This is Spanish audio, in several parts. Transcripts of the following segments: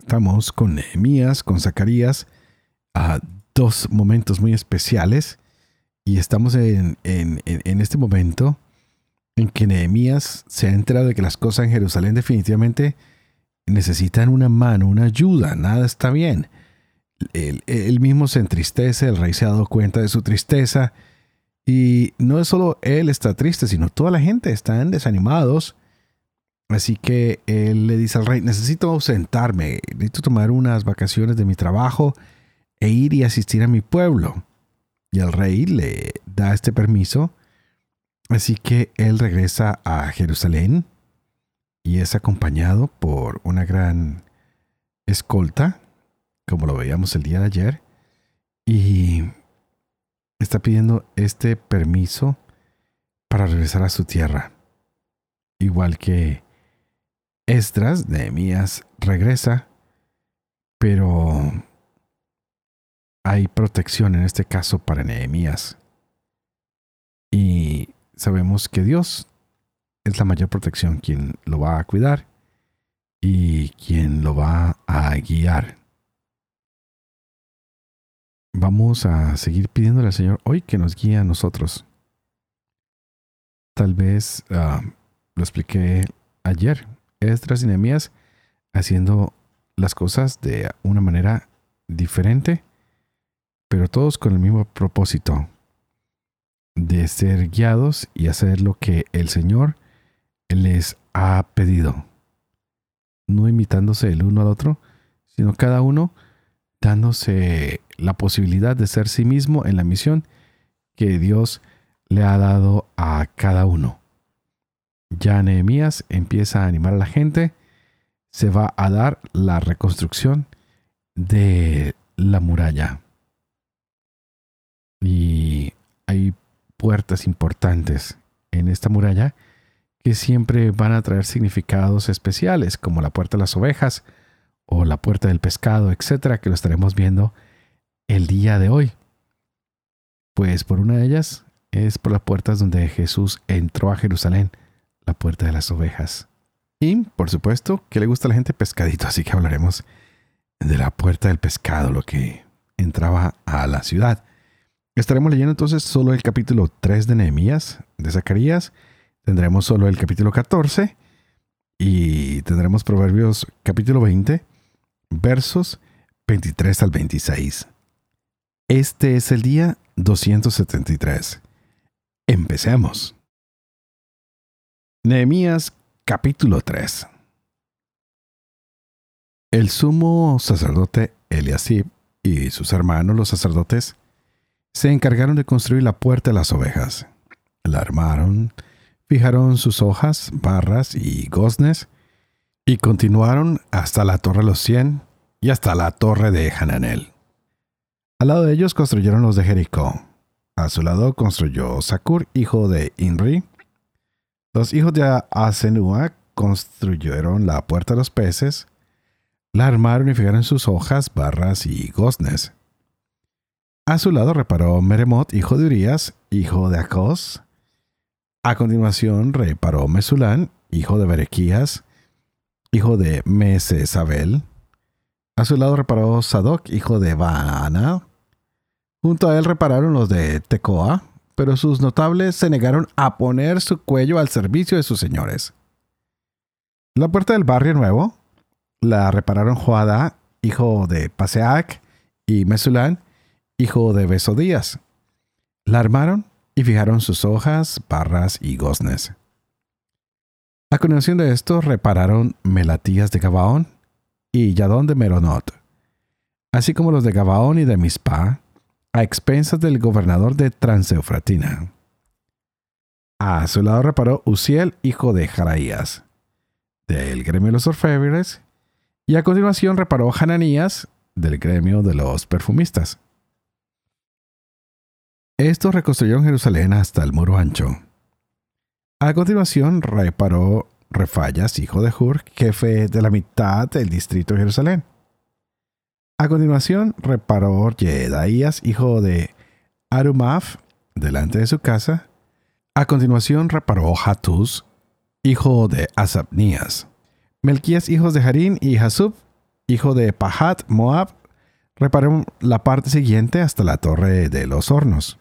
Estamos con Nehemías, con Zacarías, a dos momentos muy especiales. Y estamos en, este momento en que Nehemías se ha enterado de que las cosas en Jerusalén definitivamente necesitan una mano, una ayuda, nada está bien. Él, mismo se entristece, el rey se ha dado cuenta de su tristeza. Y no es solo él está triste, sino toda la gente están desanimados Así que él le dice al rey, necesito ausentarme, necesito tomar unas vacaciones de mi trabajo e ir y asistir a mi pueblo. Y el rey le da este permiso. Así que él regresa a Jerusalén y es acompañado por una gran escolta, como lo veíamos el día de ayer, y está pidiendo este permiso para regresar a su tierra. Igual que Esdras, Nehemías regresa, pero hay protección en este caso para Nehemías. Y sabemos que Dios es la mayor protección, quien lo va a cuidar y quien lo va a guiar. Vamos a seguir pidiéndole al Señor hoy que nos guíe a nosotros. Tal vez ah, lo expliqué ayer, Esdras y Nehemías haciendo las cosas de una manera diferente, pero todos con el mismo propósito de ser guiados y hacer lo que el Señor les ha pedido. No imitándose el uno al otro, sino cada uno dándose la posibilidad de ser sí mismo en la misión que Dios le ha dado a cada uno. Ya Nehemías empieza a animar a la gente. Se va a dar la reconstrucción de la muralla. Y hay puertas importantes en esta muralla que siempre van a traer significados especiales, como la puerta de las ovejas o la puerta del pescado, etcétera, que lo estaremos viendo el día de hoy. Pues por una de ellas es por las puertas donde Jesús entró a Jerusalén la puerta de las ovejas. Y, por supuesto, que le gusta a la gente pescadito, así que hablaremos de la puerta del pescado, lo que entraba a la ciudad. Estaremos leyendo entonces solo el capítulo 3 de Nehemías, de Zacarías. Tendremos solo el capítulo 14 y tendremos Proverbios capítulo 20, versos 23 al 26. Este es el día 273. Empecemos. Nehemías capítulo 3 El sumo sacerdote Eliasib y sus hermanos los sacerdotes se encargaron de construir la puerta de las ovejas. La armaron, fijaron sus hojas, barras y goznes y continuaron hasta la torre de los cien y hasta la torre de Hananel. Al lado de ellos construyeron los de Jericó. A su lado construyó Sakur, hijo de Inri, los hijos de Asenua construyeron la puerta de los peces, la armaron y fijaron sus hojas, barras y goznes. A su lado reparó Meremot, hijo de Urias, hijo de Acos. A continuación reparó Mesulán, hijo de Berequías, hijo de Mesesabel. A su lado reparó Sadoc, hijo de Baana. Junto a él repararon los de Tecoa, pero sus notables se negaron a poner su cuello al servicio de sus señores. La puerta del barrio nuevo la repararon Joadá, hijo de Paseac, y Mesulán, hijo de Besodías. La armaron y fijaron sus hojas, barras y goznes. A continuación de esto repararon Melatías de Gabaón y Yadón de Meronot, así como los de Gabaón y de Mispa, a expensas del gobernador de Transeufratina. A su lado reparó Uziel, hijo de Jaraías, del gremio de los orfebres, y a continuación reparó Hananías, del gremio de los perfumistas. Estos reconstruyeron Jerusalén hasta el muro ancho. A continuación reparó Refayas, hijo de Hur, jefe de la mitad del distrito de Jerusalén. A continuación reparó Yedaías, hijo de Arumaf, delante de su casa. A continuación reparó Hatus, hijo de Asabnías. Melquías, hijos de Harín y Hasub, hijo de Pahat, Moab, repararon la parte siguiente hasta la torre de los hornos.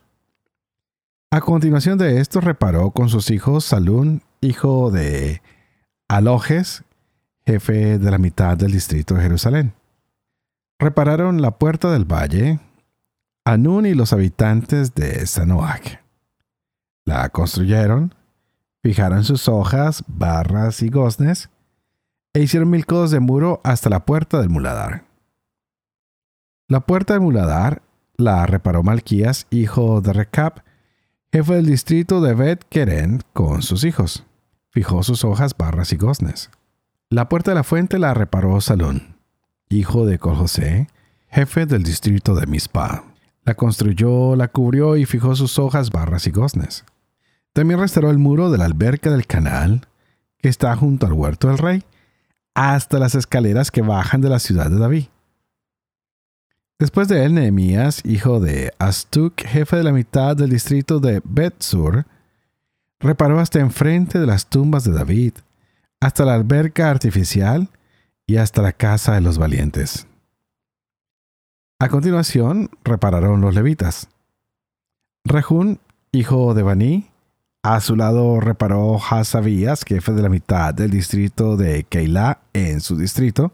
A continuación de esto reparó con sus hijos Salún, hijo de Alojes, jefe de la mitad del distrito de Jerusalén. Repararon la puerta del valle, Anún y los habitantes de Sanoach. La construyeron, fijaron sus hojas, barras y goznes, e hicieron mil codos de muro hasta la puerta del muladar. La puerta del muladar la reparó Malquías, hijo de Recap, jefe del distrito de Bet Keren, con sus hijos. Fijó sus hojas, barras y goznes. La puerta de la fuente la reparó Salón, hijo de Coljosé, jefe del distrito de Mispa. La construyó, la cubrió y fijó sus hojas, barras y goznes. También restauró el muro de la alberca del canal, que está junto al huerto del rey, hasta las escaleras que bajan de la ciudad de David. Después de él, Nehemías, hijo de Astuk, jefe de la mitad del distrito de Betsur, reparó hasta enfrente de las tumbas de David, hasta la alberca artificial y hasta la casa de los valientes. A continuación, repararon los levitas. Rehún, hijo de Baní, a su lado reparó Hasabías, jefe de la mitad del distrito de Keilah en su distrito.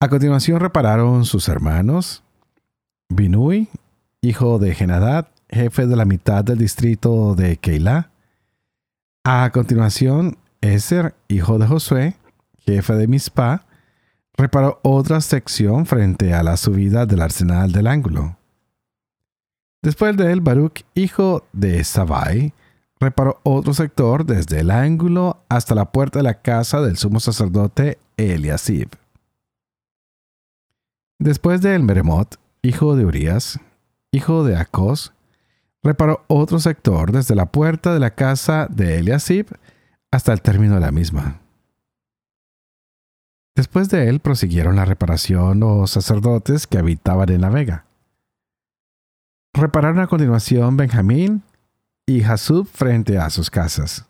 A continuación repararon sus hermanos, Binui, hijo de Genadad, jefe de la mitad del distrito de Keilah. A continuación, Eser, hijo de Josué, jefe de Mispa, reparó otra sección frente a la subida del arsenal del ángulo. Después de él, Baruch, hijo de Sabai, reparó otro sector desde el ángulo hasta la puerta de la casa del sumo sacerdote Eliasib. Después de él, Meremot, hijo de Urias, hijo de Acos, reparó otro sector desde la puerta de la casa de Eliasib hasta el término de la misma. Después de él prosiguieron la reparación los sacerdotes que habitaban en la vega. Repararon a continuación Benjamín, y Hasub frente a sus casas.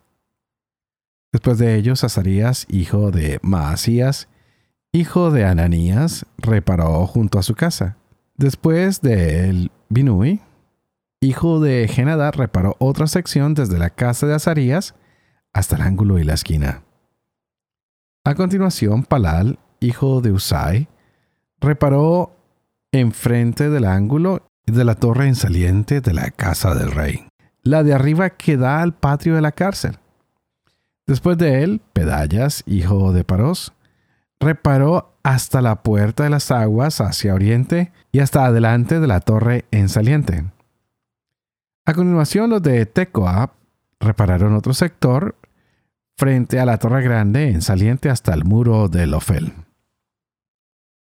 Después de ellos, Azarías, hijo de Maasías, hijo de Ananías, reparó junto a su casa. Después de él, Binui, hijo de Genadá, reparó otra sección desde la casa de Azarías hasta el ángulo y la esquina. A continuación, Palal, hijo de Usai, reparó enfrente del ángulo de la torre en saliente de la casa del rey la de arriba que da al patio de la cárcel. Después de él, Pedallas, hijo de Paros, reparó hasta la puerta de las aguas hacia oriente y hasta adelante de la torre en saliente. A continuación, los de Tecoa repararon otro sector frente a la torre grande en saliente hasta el muro de Lofel.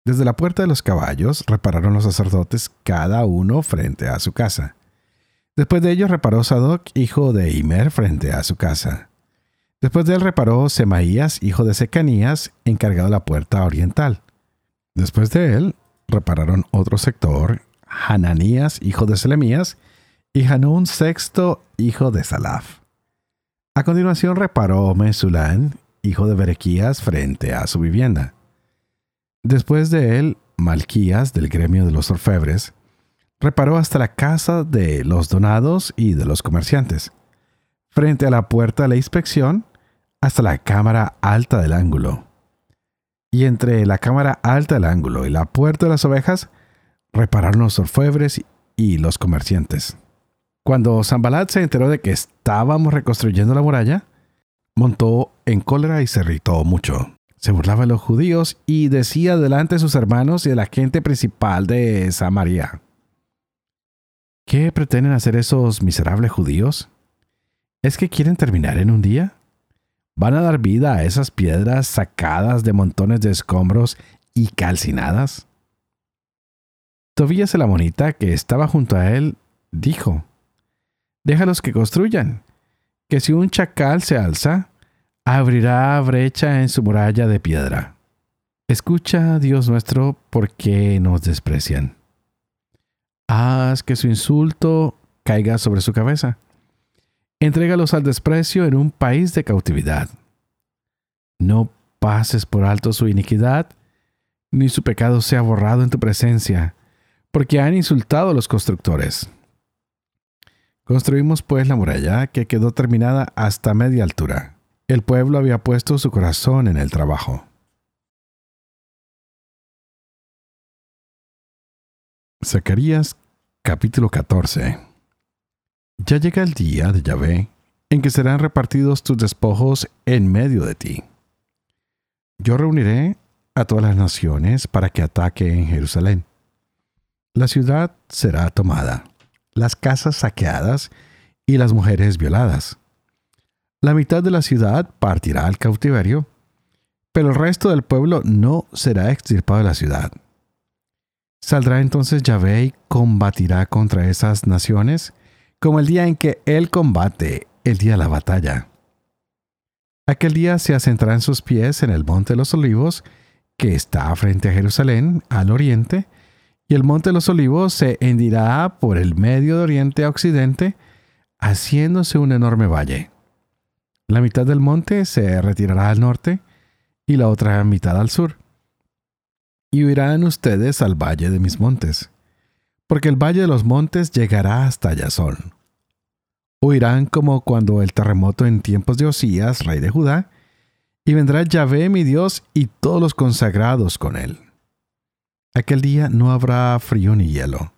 Desde la puerta de los caballos repararon los sacerdotes cada uno frente a su casa. Después de ello reparó Sadoc, hijo de Imer, frente a su casa. Después de él reparó Semaías, hijo de Secanías, encargado de la puerta oriental. Después de él repararon otro sector, Hananías, hijo de Selemías, y Hanún sexto, hijo de Salaf. A continuación reparó Mesulán, hijo de Berequías, frente a su vivienda. Después de él, Malquías, del gremio de los orfebres, reparó hasta la casa de los donados y de los comerciantes, frente a la puerta de la inspección, hasta la cámara alta del ángulo. Y entre la cámara alta del ángulo y la puerta de las ovejas, repararon los orfebres y los comerciantes. Cuando Zambalat se enteró de que estábamos reconstruyendo la muralla, montó en cólera y se irritó mucho. Se burlaba de los judíos y decía delante de sus hermanos y de la gente principal de Samaria. ¿Qué pretenden hacer esos miserables judíos? ¿Es que quieren terminar en un día? ¿Van a dar vida a esas piedras sacadas de montones de escombros y calcinadas? Tobías el amonita, que estaba junto a él, dijo, Déjalos que construyan, que si un chacal se alza, abrirá brecha en su muralla de piedra. Escucha, Dios nuestro, por qué nos desprecian. Haz que su insulto caiga sobre su cabeza. Entrégalos al desprecio en un país de cautividad. No pases por alto su iniquidad, ni su pecado sea borrado en tu presencia, porque han insultado a los constructores. Construimos pues la muralla que quedó terminada hasta media altura. El pueblo había puesto su corazón en el trabajo. Zacarías capítulo 14 Ya llega el día de Yahvé en que serán repartidos tus despojos en medio de ti. Yo reuniré a todas las naciones para que ataquen Jerusalén. La ciudad será tomada, las casas saqueadas y las mujeres violadas. La mitad de la ciudad partirá al cautiverio, pero el resto del pueblo no será extirpado de la ciudad. Saldrá entonces Yahvé y combatirá contra esas naciones, como el día en que él combate, el día de la batalla. Aquel día se asentarán sus pies en el monte de los olivos, que está frente a Jerusalén, al oriente, y el monte de los olivos se hendirá por el medio de oriente a occidente, haciéndose un enorme valle. La mitad del monte se retirará al norte y la otra mitad al sur. Y huirán ustedes al valle de mis montes, porque el valle de los montes llegará hasta Yazón. Huirán como cuando el terremoto en tiempos de Osías, rey de Judá, y vendrá Yahvé mi Dios y todos los consagrados con él. Aquel día no habrá frío ni hielo.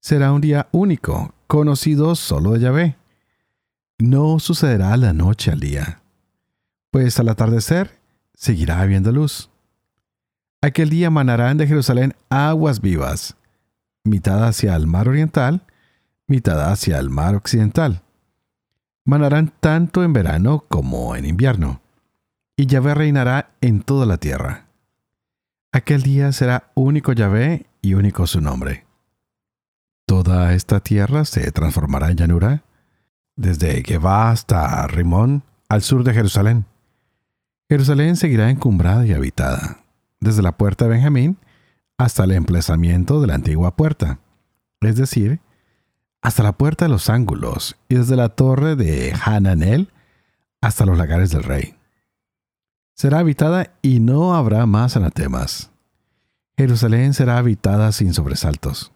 Será un día único, conocido solo de Yahvé no sucederá la noche al día, pues al atardecer seguirá habiendo luz. Aquel día manarán de Jerusalén aguas vivas, mitad hacia el mar oriental, mitad hacia el mar occidental. Manarán tanto en verano como en invierno, y Yahvé reinará en toda la tierra. Aquel día será único Yahvé y único su nombre. Toda esta tierra se transformará en llanura, desde va hasta Rimón, al sur de Jerusalén. Jerusalén seguirá encumbrada y habitada, desde la puerta de Benjamín hasta el emplazamiento de la antigua puerta, es decir, hasta la puerta de los ángulos y desde la torre de Hananel hasta los lagares del rey. Será habitada y no habrá más anatemas. Jerusalén será habitada sin sobresaltos.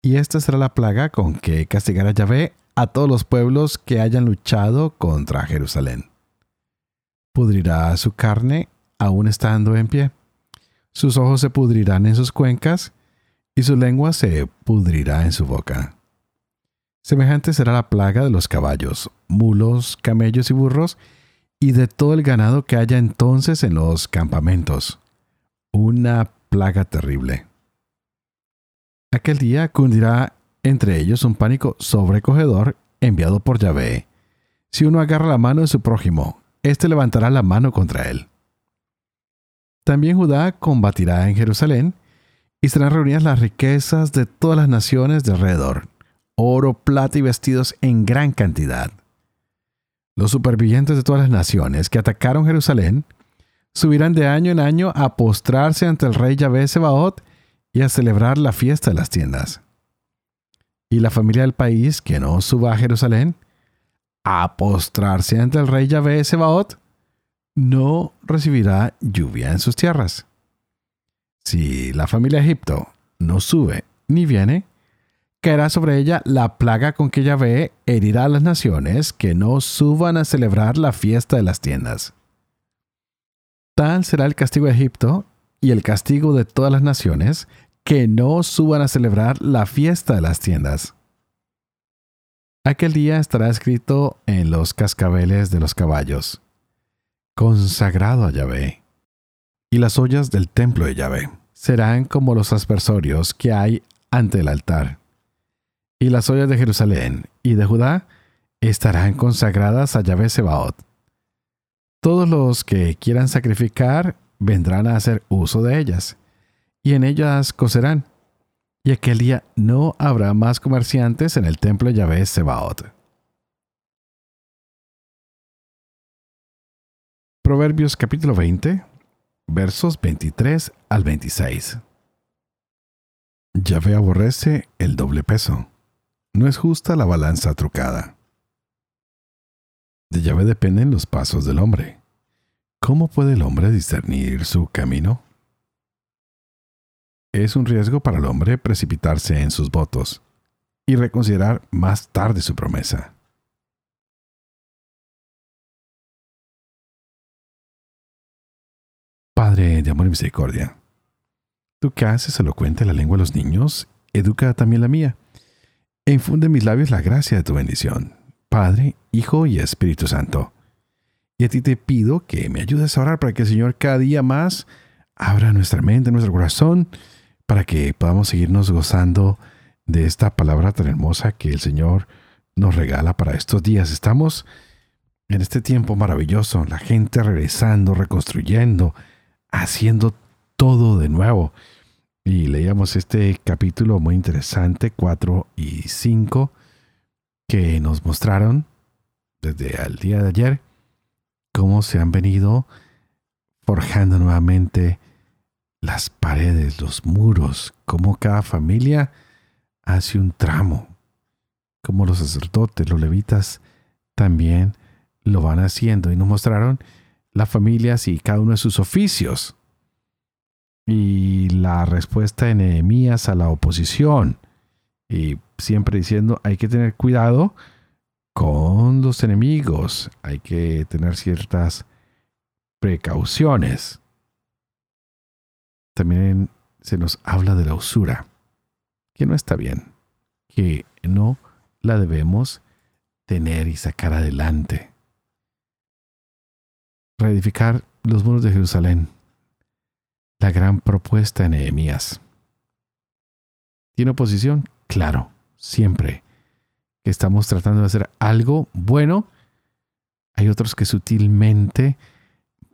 Y esta será la plaga con que castigará Yahvé a todos los pueblos que hayan luchado contra Jerusalén. Pudrirá su carne aún estando en pie. Sus ojos se pudrirán en sus cuencas y su lengua se pudrirá en su boca. Semejante será la plaga de los caballos, mulos, camellos y burros, y de todo el ganado que haya entonces en los campamentos. Una plaga terrible. Aquel día cundirá entre ellos un pánico sobrecogedor enviado por Yahvé. Si uno agarra la mano de su prójimo, éste levantará la mano contra él. También Judá combatirá en Jerusalén, y serán reunidas las riquezas de todas las naciones de alrededor, oro, plata y vestidos en gran cantidad. Los supervivientes de todas las naciones que atacaron Jerusalén subirán de año en año a postrarse ante el rey Yahvé Sebaot y a celebrar la fiesta de las tiendas y la familia del país que no suba a Jerusalén a postrarse ante el rey Yahvé Sebaot, no recibirá lluvia en sus tierras. Si la familia de Egipto no sube ni viene, caerá sobre ella la plaga con que Yahvé herirá a las naciones que no suban a celebrar la fiesta de las tiendas. Tal será el castigo de Egipto y el castigo de todas las naciones que no suban a celebrar la fiesta de las tiendas. Aquel día estará escrito en los cascabeles de los caballos, consagrado a Yahvé. Y las ollas del templo de Yahvé serán como los aspersorios que hay ante el altar. Y las ollas de Jerusalén y de Judá estarán consagradas a Yahvé Sebaot. Todos los que quieran sacrificar vendrán a hacer uso de ellas y en ellas cocerán. y aquel día no habrá más comerciantes en el templo de Yahvé Sebaot. Proverbios capítulo 20, versos 23 al 26. Yahvé aborrece el doble peso. No es justa la balanza trucada. De Yahvé dependen los pasos del hombre. ¿Cómo puede el hombre discernir su camino? es un riesgo para el hombre precipitarse en sus votos y reconsiderar más tarde su promesa. Padre de amor y misericordia, tú que haces elocuente la lengua de los niños, educa también la mía, infunde en mis labios la gracia de tu bendición, Padre, Hijo y Espíritu Santo. Y a ti te pido que me ayudes a orar para que el Señor cada día más abra nuestra mente, nuestro corazón, para que podamos seguirnos gozando de esta palabra tan hermosa que el Señor nos regala para estos días. Estamos en este tiempo maravilloso, la gente regresando, reconstruyendo, haciendo todo de nuevo. Y leíamos este capítulo muy interesante, 4 y 5, que nos mostraron desde el día de ayer cómo se han venido forjando nuevamente las paredes, los muros, como cada familia hace un tramo, como los sacerdotes, los levitas también lo van haciendo y nos mostraron las familias y cada uno de sus oficios. Y la respuesta de Nehemías a la oposición. Y siempre diciendo, hay que tener cuidado con los enemigos, hay que tener ciertas precauciones también se nos habla de la usura, que no está bien, que no la debemos tener y sacar adelante. Reedificar los muros de Jerusalén, la gran propuesta de Nehemías. ¿Tiene oposición? Claro, siempre. Que estamos tratando de hacer algo bueno, hay otros que sutilmente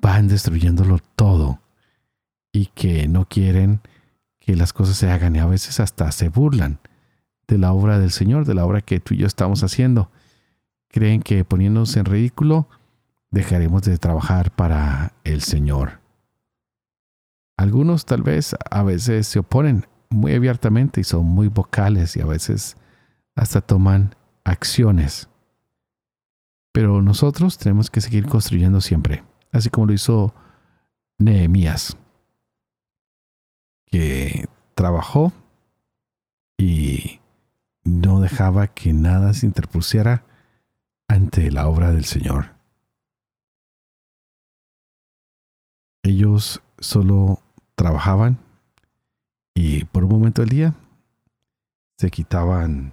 van destruyéndolo todo y que no quieren que las cosas se hagan y a veces hasta se burlan de la obra del Señor, de la obra que tú y yo estamos haciendo. Creen que poniéndonos en ridículo dejaremos de trabajar para el Señor. Algunos tal vez a veces se oponen muy abiertamente y son muy vocales y a veces hasta toman acciones. Pero nosotros tenemos que seguir construyendo siempre, así como lo hizo Nehemías que trabajó y no dejaba que nada se interpusiera ante la obra del Señor. Ellos solo trabajaban y por un momento del día se quitaban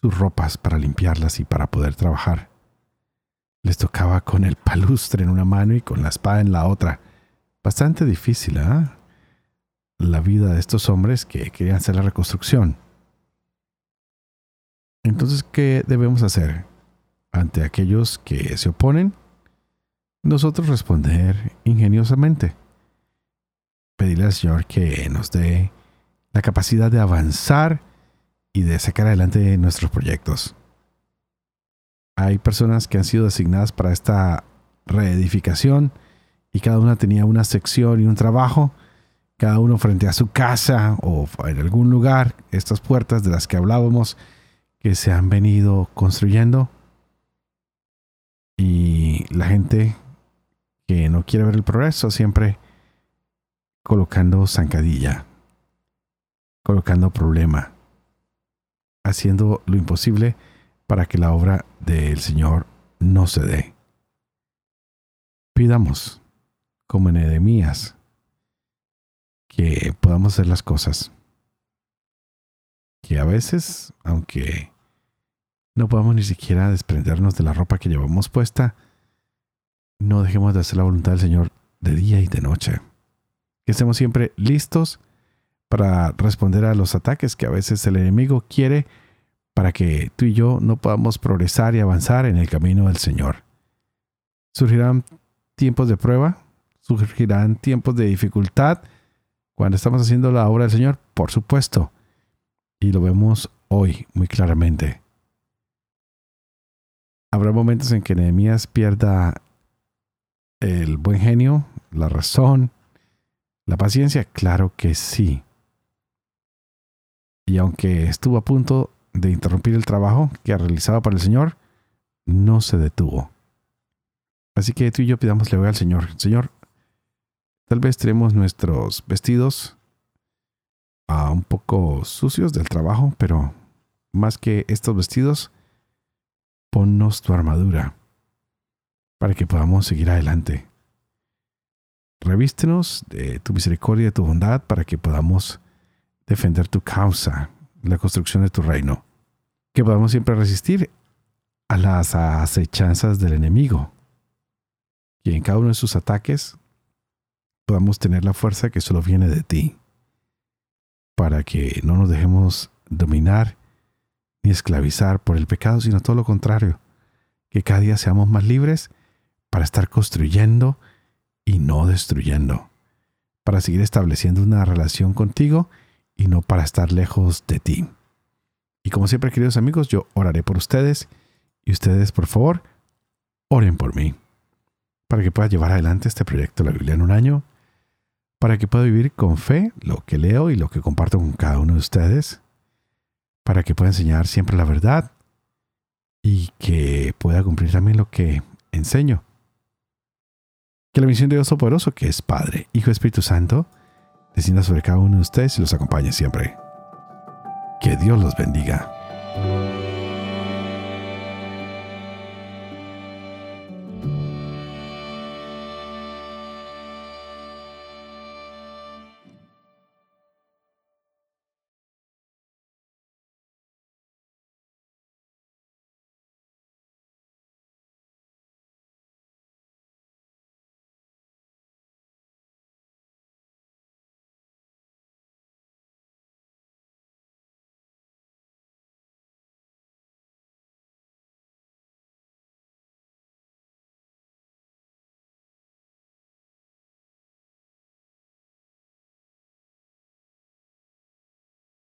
sus ropas para limpiarlas y para poder trabajar. Les tocaba con el palustre en una mano y con la espada en la otra. Bastante difícil, ¿ah? la vida de estos hombres que querían hacer la reconstrucción. Entonces, ¿qué debemos hacer ante aquellos que se oponen? Nosotros responder ingeniosamente. Pedirle al Señor que nos dé la capacidad de avanzar y de sacar adelante nuestros proyectos. Hay personas que han sido designadas para esta reedificación y cada una tenía una sección y un trabajo cada uno frente a su casa o en algún lugar, estas puertas de las que hablábamos que se han venido construyendo y la gente que no quiere ver el progreso siempre colocando zancadilla, colocando problema, haciendo lo imposible para que la obra del Señor no se dé. Pidamos, como en Edemías, que podamos hacer las cosas. Que a veces, aunque no podamos ni siquiera desprendernos de la ropa que llevamos puesta, no dejemos de hacer la voluntad del Señor de día y de noche. Que estemos siempre listos para responder a los ataques que a veces el enemigo quiere para que tú y yo no podamos progresar y avanzar en el camino del Señor. Surgirán tiempos de prueba, surgirán tiempos de dificultad, cuando estamos haciendo la obra del Señor, por supuesto, Y lo vemos hoy muy claramente. Habrá momentos en que Nehemías pierda el buen genio, la razón, la paciencia. Claro que sí. Y aunque estuvo a punto de interrumpir el trabajo que realizaba para el Señor, no se detuvo. Así que tú y yo pidámosle hoy al Señor, Señor, tal vez tenemos nuestros vestidos a un poco sucios del trabajo, pero más que estos vestidos, ponnos tu armadura para que podamos seguir adelante. Revístenos de tu misericordia y tu bondad para que podamos defender tu causa, la construcción de tu reino. Que podamos siempre resistir a las acechanzas del enemigo. Y en cada uno de sus ataques podamos tener la fuerza que solo viene de ti. Para que no nos dejemos dominar ni esclavizar por el pecado, sino todo lo contrario. Que cada día seamos más libres para estar construyendo y no destruyendo. Para seguir estableciendo una relación contigo y no para estar lejos de ti. Y como siempre, queridos amigos, yo oraré por ustedes y ustedes, por favor, oren por mí, para que pueda llevar adelante este proyecto de la Biblia en un año, para que pueda vivir con fe lo que leo y lo que comparto con cada uno de ustedes, para que pueda enseñar siempre la verdad y que pueda cumplir también lo que enseño. Que la misión de Dios Poderoso, que es Padre, Hijo Espíritu Santo, descienda sobre cada uno de ustedes y los acompañe siempre. Que Dios los bendiga.